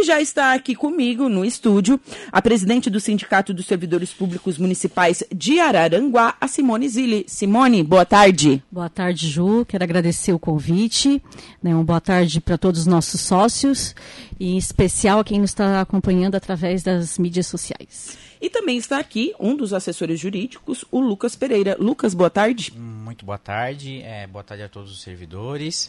E já está aqui comigo no estúdio a presidente do Sindicato dos Servidores Públicos Municipais de Araranguá, a Simone Zilli. Simone, boa tarde. Boa tarde, Ju. Quero agradecer o convite. Né? Uma boa tarde para todos os nossos sócios e em especial a quem nos está acompanhando através das mídias sociais. E também está aqui um dos assessores jurídicos, o Lucas Pereira. Lucas, boa tarde. Muito boa tarde. É, boa tarde a todos os servidores.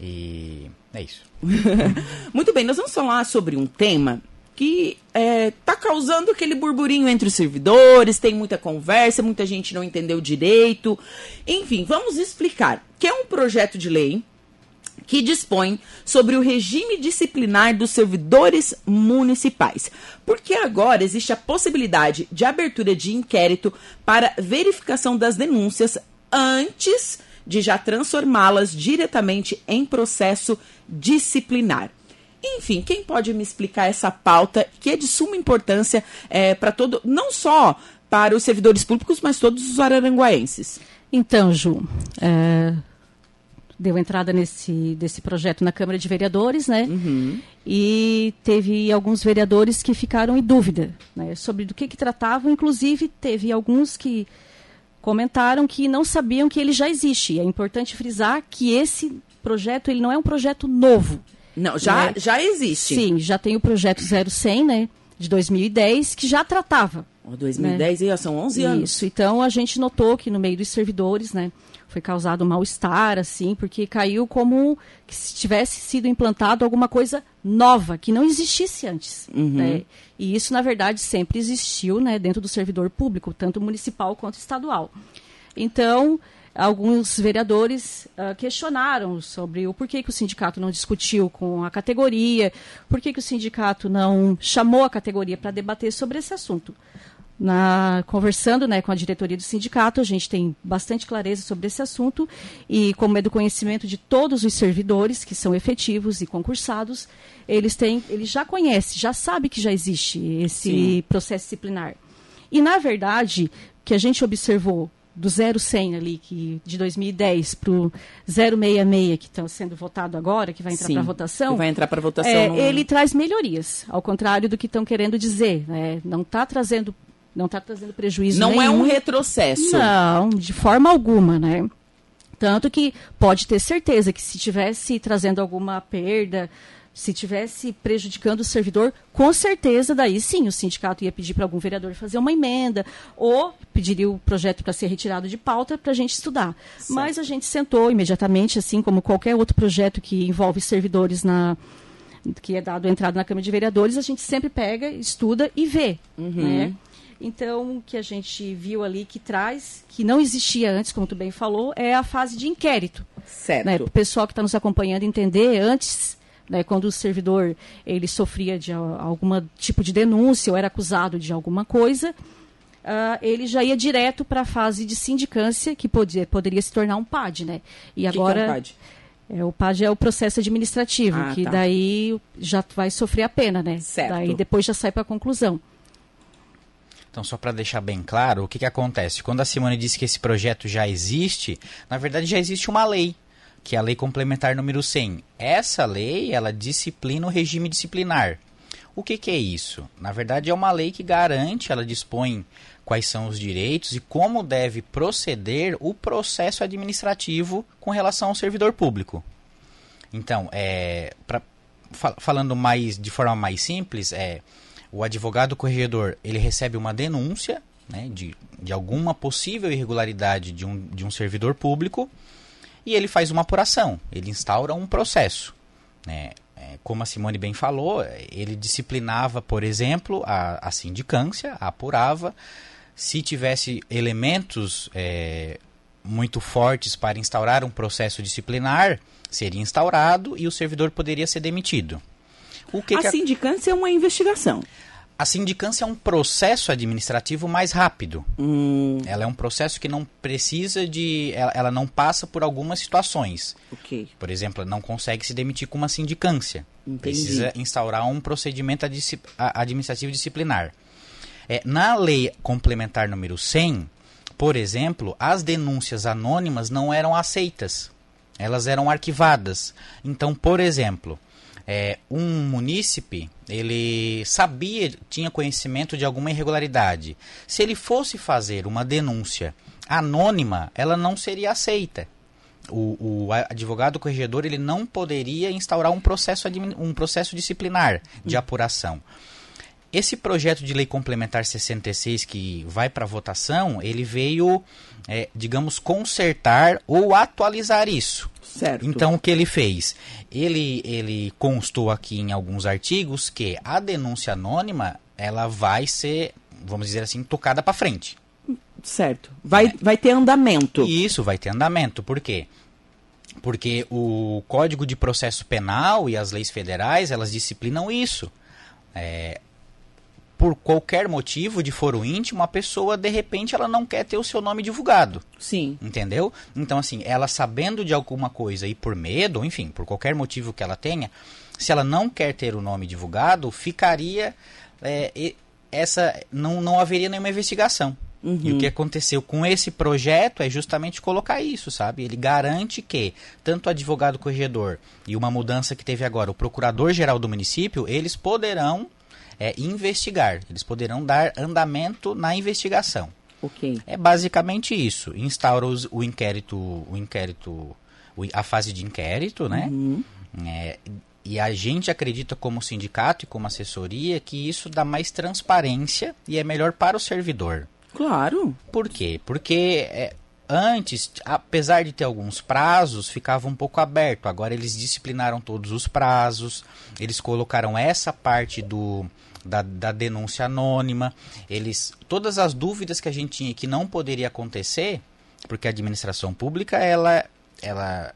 E é isso. Muito bem, nós vamos falar sobre um tema que está é, tá causando aquele burburinho entre os servidores, tem muita conversa, muita gente não entendeu direito. Enfim, vamos explicar. Que é um projeto de lei que dispõe sobre o regime disciplinar dos servidores municipais. Porque agora existe a possibilidade de abertura de inquérito para verificação das denúncias antes de já transformá-las diretamente em processo disciplinar. Enfim, quem pode me explicar essa pauta que é de suma importância é, para todo, não só para os servidores públicos, mas todos os araranguaenses? Então, Ju, é, deu entrada nesse desse projeto na Câmara de Vereadores, né? Uhum. E teve alguns vereadores que ficaram em dúvida né, sobre do que, que tratavam. Inclusive, teve alguns que comentaram que não sabiam que ele já existe. É importante frisar que esse projeto ele não é um projeto novo. Não, já, né? já existe. Sim, já tem o projeto 0100, né, de 2010, que já tratava. Oh, 2010, né? são 11 anos. Isso, então a gente notou que no meio dos servidores, né, foi causado mal-estar, assim, porque caiu como que se tivesse sido implantado alguma coisa nova, que não existisse antes. Uhum. Né? E isso, na verdade, sempre existiu né, dentro do servidor público, tanto municipal quanto estadual. Então, alguns vereadores uh, questionaram sobre o porquê que o sindicato não discutiu com a categoria, por que o sindicato não chamou a categoria para debater sobre esse assunto na, conversando né, com a diretoria do sindicato, a gente tem bastante clareza sobre esse assunto e, como é do conhecimento de todos os servidores que são efetivos e concursados, eles têm, eles já conhecem, já sabem que já existe esse Sim. processo disciplinar. E, na verdade, que a gente observou do 0100 ali, que de 2010 para o 066, que está sendo votado agora, que vai entrar para votação. vai entrar para votação. É, no... Ele traz melhorias, ao contrário do que estão querendo dizer. Né? Não está trazendo não está trazendo prejuízo Não nenhum. é um retrocesso. Não, de forma alguma, né? Tanto que pode ter certeza que se tivesse trazendo alguma perda, se tivesse prejudicando o servidor, com certeza daí sim o sindicato ia pedir para algum vereador fazer uma emenda ou pediria o projeto para ser retirado de pauta para a gente estudar. Certo. Mas a gente sentou imediatamente, assim como qualquer outro projeto que envolve servidores na que é dado entrada na Câmara de Vereadores, a gente sempre pega, estuda e vê, uhum. né? Então, o que a gente viu ali que traz, que não existia antes, como tu bem falou, é a fase de inquérito. Certo. Né? O pessoal que está nos acompanhando entender, antes, né, quando o servidor ele sofria de algum tipo de denúncia ou era acusado de alguma coisa, uh, ele já ia direto para a fase de sindicância, que podia, poderia se tornar um PAD. Né? E agora. Que que é um PAD? É, o PAD é o processo administrativo, ah, que tá. daí já vai sofrer a pena, né? Certo. Daí depois já sai para a conclusão. Então, só para deixar bem claro, o que, que acontece? Quando a Simone disse que esse projeto já existe, na verdade já existe uma lei, que é a Lei Complementar número 100. Essa lei, ela disciplina o regime disciplinar. O que, que é isso? Na verdade, é uma lei que garante, ela dispõe quais são os direitos e como deve proceder o processo administrativo com relação ao servidor público. Então, é, pra, falando mais de forma mais simples, é o advogado corregedor ele recebe uma denúncia né, de, de alguma possível irregularidade de um, de um servidor público e ele faz uma apuração, ele instaura um processo. Né? É, como a Simone bem falou, ele disciplinava, por exemplo, a, a sindicância, apurava. Se tivesse elementos é, muito fortes para instaurar um processo disciplinar, seria instaurado e o servidor poderia ser demitido. O que a que sindicância é uma investigação. A sindicância é um processo administrativo mais rápido. Hum. Ela é um processo que não precisa de. Ela, ela, não passa por algumas situações. Okay. Por exemplo, não consegue se demitir com uma sindicância. Entendi. Precisa instaurar um procedimento administrativo disciplinar. É, na lei complementar número 100, por exemplo, as denúncias anônimas não eram aceitas. Elas eram arquivadas. Então, por exemplo, é, um munícipe, ele sabia, tinha conhecimento de alguma irregularidade. Se ele fosse fazer uma denúncia anônima, ela não seria aceita. O, o advogado corregedor ele não poderia instaurar um processo, um processo disciplinar de apuração. Esse projeto de lei complementar 66 que vai para votação, ele veio, é, digamos, consertar ou atualizar isso. Certo. Então, o que ele fez? Ele, ele constou aqui em alguns artigos que a denúncia anônima ela vai ser, vamos dizer assim, tocada para frente. Certo. Vai, é. vai ter andamento. Isso, vai ter andamento. Por quê? Porque o Código de Processo Penal e as leis federais, elas disciplinam isso. É, por qualquer motivo de foro íntimo, a pessoa de repente ela não quer ter o seu nome divulgado. Sim. Entendeu? Então assim, ela sabendo de alguma coisa e por medo, enfim, por qualquer motivo que ela tenha, se ela não quer ter o nome divulgado, ficaria é, essa não não haveria nenhuma investigação. Uhum. E o que aconteceu com esse projeto é justamente colocar isso, sabe? Ele garante que tanto o advogado corregedor e uma mudança que teve agora, o procurador-geral do município, eles poderão é investigar. Eles poderão dar andamento na investigação. Ok. É basicamente isso. Instaura os, o inquérito, o inquérito, o, a fase de inquérito, né? Uhum. É, e a gente acredita como sindicato e como assessoria que isso dá mais transparência e é melhor para o servidor. Claro. Por quê? Porque é, antes, apesar de ter alguns prazos, ficava um pouco aberto. Agora eles disciplinaram todos os prazos, eles colocaram essa parte do da, da denúncia anônima. Eles, todas as dúvidas que a gente tinha que não poderia acontecer, porque a administração pública ela, ela,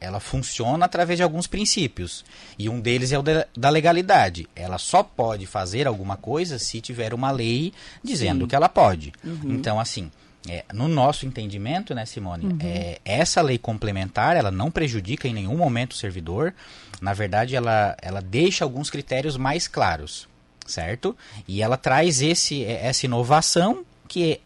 ela funciona através de alguns princípios. E um deles é o de, da legalidade. Ela só pode fazer alguma coisa se tiver uma lei dizendo Sim. que ela pode. Uhum. Então, assim, é, no nosso entendimento, né, Simone, uhum. é, essa lei complementar, ela não prejudica em nenhum momento o servidor. Na verdade, ela, ela deixa alguns critérios mais claros certo? E ela traz esse, é, essa inovação que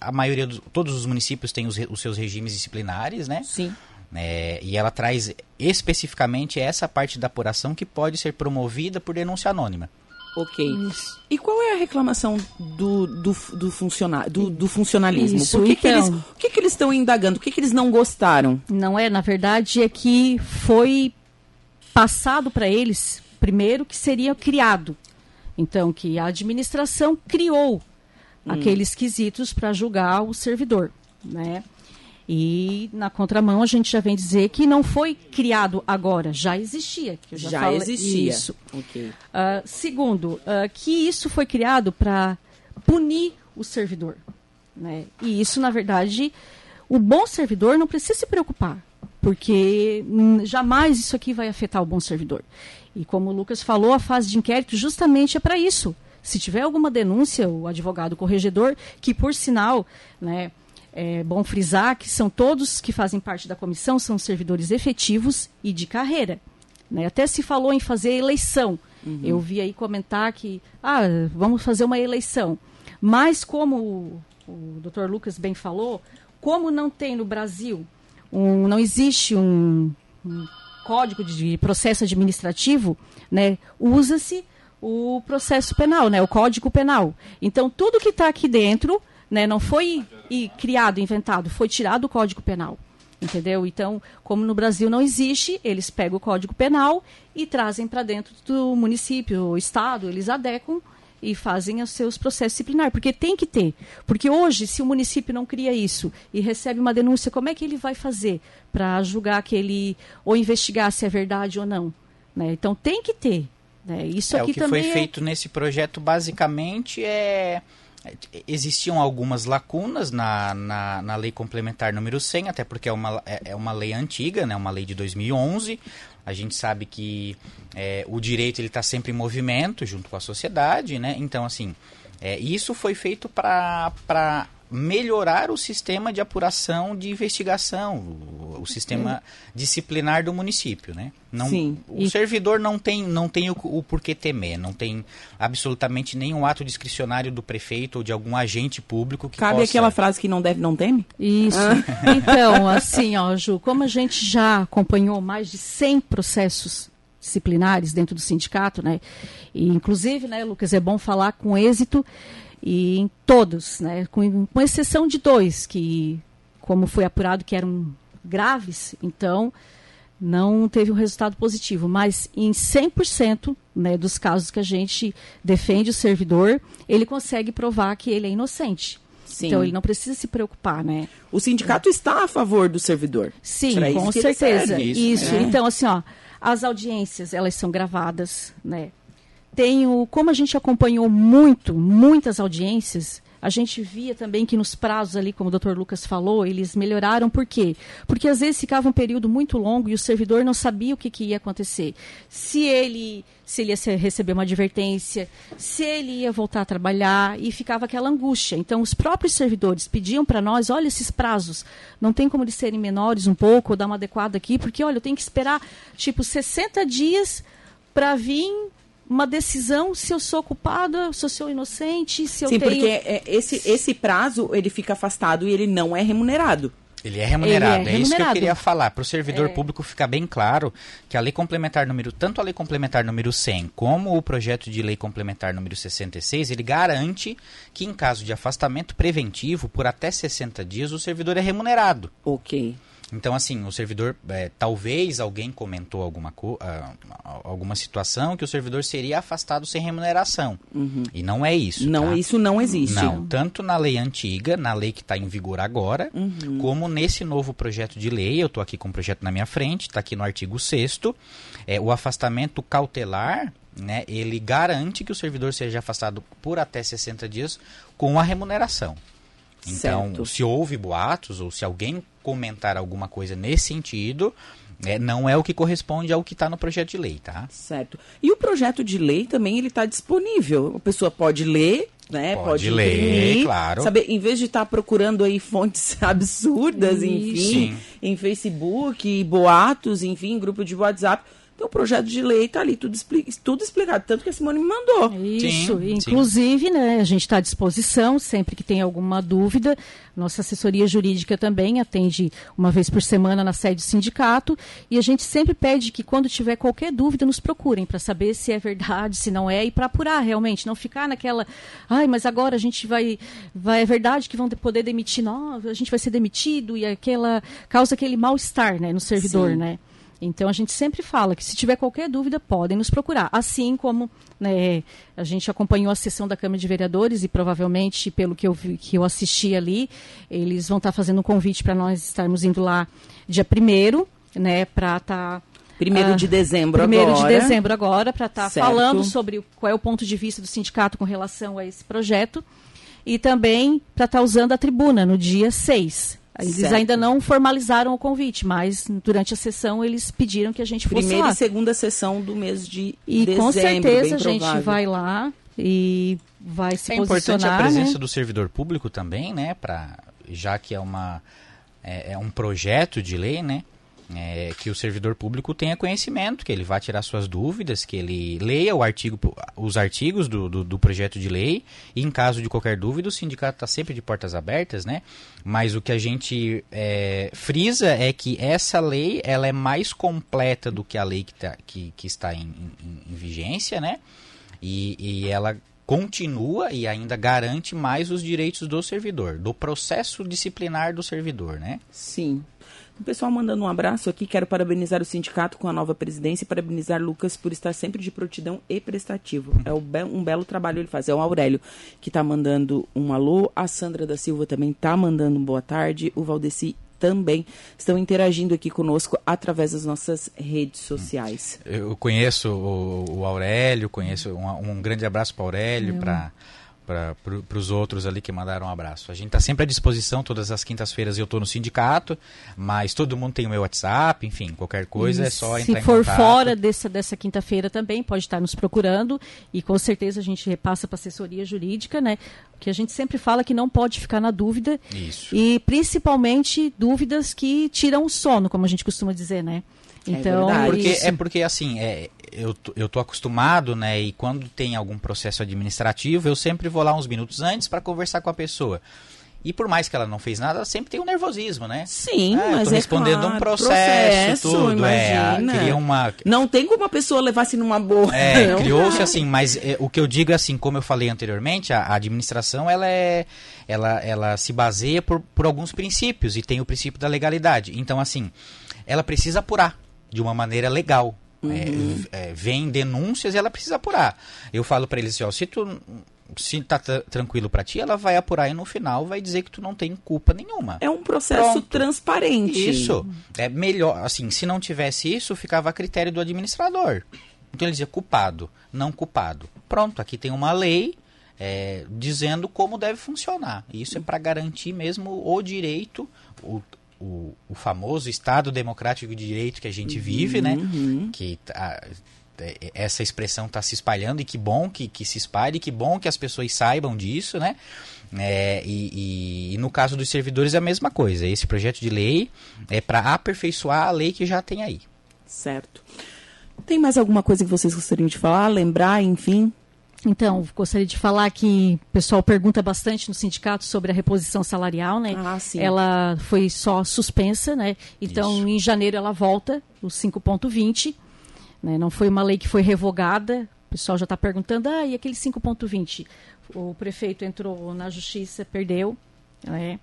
a maioria dos todos os municípios têm os, os seus regimes disciplinares, né? Sim. É, e ela traz especificamente essa parte da apuração que pode ser promovida por denúncia anônima. Ok. Isso. E qual é a reclamação do, do, do, do, do funcionalismo? Isso, Por que, então, que eles, o que, que eles estão indagando? O que, que eles não gostaram? Não é, na verdade, é que foi passado para eles, primeiro, que seria criado então, que a administração criou hum. aqueles quesitos para julgar o servidor, né? E na contramão a gente já vem dizer que não foi criado agora, já existia. já, já existia. Isso. Okay. Uh, segundo, uh, que isso foi criado para punir o servidor. Né? E isso, na verdade, o bom servidor não precisa se preocupar, porque jamais isso aqui vai afetar o bom servidor. E como o Lucas falou, a fase de inquérito justamente é para isso. Se tiver alguma denúncia, o advogado corregedor, que por sinal, né, é bom frisar que são todos que fazem parte da comissão, são servidores efetivos e de carreira. Né? Até se falou em fazer eleição. Uhum. Eu vi aí comentar que, ah, vamos fazer uma eleição. Mas como o, o Dr. Lucas bem falou, como não tem no Brasil, um, não existe um, um Código de Processo Administrativo, né, usa-se o processo penal, né, o Código Penal. Então, tudo que está aqui dentro né, não foi e, criado, inventado, foi tirado do Código Penal. Entendeu? Então, como no Brasil não existe, eles pegam o Código Penal e trazem para dentro do município, o Estado, eles adequam e fazem os seus processos disciplinares, porque tem que ter. Porque hoje, se o município não cria isso e recebe uma denúncia, como é que ele vai fazer para julgar que ele ou investigar se é verdade ou não? Né? Então tem que ter. Né? Isso é, aqui o que também foi é... feito nesse projeto basicamente é existiam algumas lacunas na, na, na, lei complementar número 100, até porque é uma, é, é uma lei antiga, né, uma lei de 2011, a gente sabe que é, o direito ele está sempre em movimento junto com a sociedade, né? Então, assim, é, isso foi feito para melhorar o sistema de apuração de investigação, o, o sistema disciplinar do município, né? Não, Sim. O e... servidor não tem, não tem o, o porquê temer, não tem absolutamente nenhum ato discricionário do prefeito ou de algum agente público que Cabe possa... aquela frase que não deve, não teme? Isso. Ah. Então, assim, ó, Ju, como a gente já acompanhou mais de 100 processos disciplinares dentro do sindicato, né? E, inclusive, né, Lucas, é bom falar com êxito e em todos, né? Com, com exceção de dois, que, como foi apurado, que eram graves, então não teve um resultado positivo, mas em 100% né, dos casos que a gente defende o servidor, ele consegue provar que ele é inocente. Sim. Então ele não precisa se preocupar, né? O sindicato está a favor do servidor. Sim, com certeza. Isso. isso. É. Então assim, ó, as audiências elas são gravadas, né? Tenho, como a gente acompanhou muito, muitas audiências, a gente via também que nos prazos ali, como o Dr. Lucas falou, eles melhoraram. Por quê? Porque às vezes ficava um período muito longo e o servidor não sabia o que, que ia acontecer. Se ele, se ele ia receber uma advertência, se ele ia voltar a trabalhar e ficava aquela angústia. Então, os próprios servidores pediam para nós, olha esses prazos, não tem como eles serem menores um pouco, ou dar uma adequada aqui, porque, olha, eu tenho que esperar, tipo, 60 dias para vir uma decisão se eu sou culpada, se eu sou inocente, se eu Sim, tenho... porque é, esse, esse prazo, ele fica afastado e ele não é remunerado. Ele é remunerado, ele é, é, isso que eu queria falar. Para o servidor é. público ficar bem claro que a lei complementar número, tanto a lei complementar número 100 como o projeto de lei complementar número 66, ele garante que em caso de afastamento preventivo por até 60 dias o servidor é remunerado. Ok. Então, assim, o servidor, é, talvez alguém comentou alguma, uh, alguma situação que o servidor seria afastado sem remuneração. Uhum. E não é isso. Não, tá? isso não existe. Não, tanto na lei antiga, na lei que está em vigor agora, uhum. como nesse novo projeto de lei, eu estou aqui com o projeto na minha frente, está aqui no artigo 6 é, o afastamento cautelar, né, ele garante que o servidor seja afastado por até 60 dias com a remuneração. Então, certo. se houve boatos ou se alguém comentar alguma coisa nesse sentido, é, não é o que corresponde ao que está no projeto de lei, tá? Certo. E o projeto de lei também ele está disponível. A pessoa pode ler, né? Pode, pode ler, claro. Saber, em vez de estar tá procurando aí fontes absurdas, enfim, Sim. em Facebook, boatos, enfim, grupo de WhatsApp então, o projeto de lei está ali, tudo, expli tudo explicado, tanto que a Simone me mandou. Isso, sim, inclusive, sim. né, a gente está à disposição, sempre que tem alguma dúvida. Nossa assessoria jurídica também atende uma vez por semana na sede do sindicato. E a gente sempre pede que, quando tiver qualquer dúvida, nos procurem para saber se é verdade, se não é, e para apurar realmente. Não ficar naquela, ai, mas agora a gente vai. vai é verdade que vão poder demitir nós, a gente vai ser demitido, e aquela. causa aquele mal-estar né, no servidor, sim. né? Então a gente sempre fala que se tiver qualquer dúvida podem nos procurar. Assim como né, a gente acompanhou a sessão da Câmara de Vereadores e provavelmente pelo que eu vi, que eu assisti ali, eles vão estar fazendo um convite para nós estarmos indo lá dia primeiro, né, para estar tá Primeiro uh, de dezembro primeiro agora. Primeiro de dezembro agora, para estar tá falando sobre qual é o ponto de vista do sindicato com relação a esse projeto. E também para estar tá usando a tribuna no dia 6. Eles certo. ainda não formalizaram o convite, mas durante a sessão eles pediram que a gente fosse Primeira lá. e segunda sessão do mês de e dezembro. E com certeza a gente vai lá e vai se é posicionar. É importante a presença né? do servidor público também, né? Pra, já que é, uma, é, é um projeto de lei, né? É, que o servidor público tenha conhecimento, que ele vá tirar suas dúvidas, que ele leia o artigo, os artigos do, do, do projeto de lei e, em caso de qualquer dúvida, o sindicato está sempre de portas abertas, né? Mas o que a gente é, frisa é que essa lei ela é mais completa do que a lei que, tá, que, que está em, em, em vigência, né? E, e ela continua e ainda garante mais os direitos do servidor, do processo disciplinar do servidor, né? Sim. O pessoal mandando um abraço aqui. Quero parabenizar o sindicato com a nova presidência e parabenizar Lucas por estar sempre de prontidão e prestativo. É um belo trabalho ele faz. É o Aurélio que está mandando um alô. A Sandra da Silva também está mandando um boa tarde. O Valdeci também estão interagindo aqui conosco através das nossas redes sociais. Eu conheço o, o Aurélio, conheço um, um grande abraço para o Aurélio, para para pro, os outros ali que mandaram um abraço. A gente está sempre à disposição, todas as quintas-feiras eu estou no sindicato, mas todo mundo tem o meu WhatsApp, enfim, qualquer coisa e é só entrar Se for fora dessa, dessa quinta-feira também, pode estar nos procurando e com certeza a gente repassa para a assessoria jurídica, né? Que a gente sempre fala que não pode ficar na dúvida. Isso. E principalmente dúvidas que tiram o sono, como a gente costuma dizer, né? É então, é porque, é porque assim, é, eu, eu tô acostumado, né? E quando tem algum processo administrativo, eu sempre vou lá uns minutos antes para conversar com a pessoa. E por mais que ela não fez nada, sempre tem um nervosismo, né? Sim, ah, mas tô é respondendo claro, um processo, tudo. Imagina. É, queria uma... Não tem como a pessoa levar assim numa boa. É, criou-se assim, mas é, o que eu digo é assim, como eu falei anteriormente, a, a, administração ela é, ela, ela se baseia por, por alguns princípios e tem o princípio da legalidade. Então assim, ela precisa apurar de uma maneira legal. Uhum. É, é, vem denúncias e ela precisa apurar. Eu falo para eles assim, ó, se tu se tá tranquilo para ti, ela vai apurar e no final vai dizer que tu não tem culpa nenhuma. É um processo Pronto. transparente. Isso. É melhor, assim, se não tivesse isso, ficava a critério do administrador. Então ele dizia culpado, não culpado. Pronto, aqui tem uma lei é, dizendo como deve funcionar. Isso é para garantir mesmo o direito, o, o, o, famoso Estado Democrático de Direito que a gente vive, né? uhum. Que a, é, essa expressão está se espalhando e que bom que, que se espalhe, que bom que as pessoas saibam disso, né? É, e, e, e, no caso dos servidores é a mesma coisa. Esse projeto de lei é para aperfeiçoar a lei que já tem aí. Certo. Tem mais alguma coisa que vocês gostariam de falar, lembrar, enfim? Então, gostaria de falar que o pessoal pergunta bastante no sindicato sobre a reposição salarial, né? Ah, sim. Ela foi só suspensa, né? Então, Isso. em janeiro ela volta, o 5.20. Né? Não foi uma lei que foi revogada. O pessoal já está perguntando, ah, e aquele 5.20? O prefeito entrou na justiça, perdeu. Né?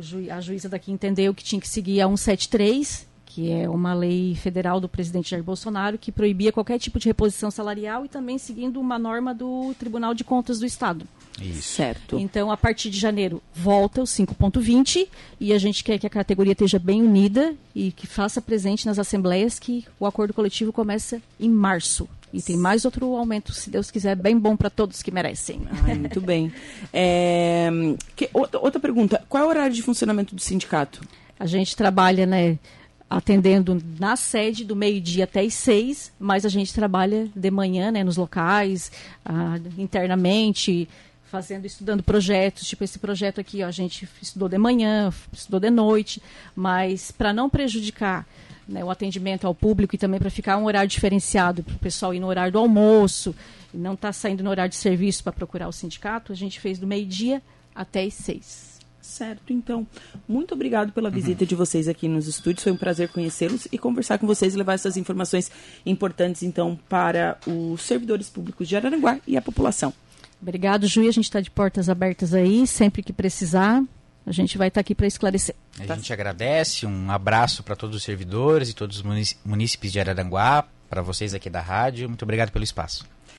Ju, a juíza daqui entendeu que tinha que seguir a 173, que é uma lei federal do presidente Jair Bolsonaro, que proibia qualquer tipo de reposição salarial e também seguindo uma norma do Tribunal de Contas do Estado. Isso. Certo. Então, a partir de janeiro, volta o 5.20 e a gente quer que a categoria esteja bem unida e que faça presente nas assembleias que o acordo coletivo começa em março. E tem mais outro aumento, se Deus quiser, bem bom para todos que merecem. Ai, muito bem. É, que, outra pergunta: qual é o horário de funcionamento do sindicato? A gente trabalha, né? Atendendo na sede do meio-dia até as seis, mas a gente trabalha de manhã, né, nos locais, ah, internamente, fazendo, estudando projetos, tipo esse projeto aqui, ó, a gente estudou de manhã, estudou de noite, mas para não prejudicar né, o atendimento ao público e também para ficar um horário diferenciado para o pessoal ir no horário do almoço não estar tá saindo no horário de serviço para procurar o sindicato, a gente fez do meio-dia até as seis. Certo, então, muito obrigado pela visita uhum. de vocês aqui nos estúdios. Foi um prazer conhecê-los e conversar com vocês e levar essas informações importantes, então, para os servidores públicos de Araranguá e a população. Obrigado, Ju. A gente está de portas abertas aí, sempre que precisar. A gente vai estar tá aqui para esclarecer. A tá. gente agradece, um abraço para todos os servidores e todos os munícipes de Araranguá, para vocês aqui da rádio. Muito obrigado pelo espaço.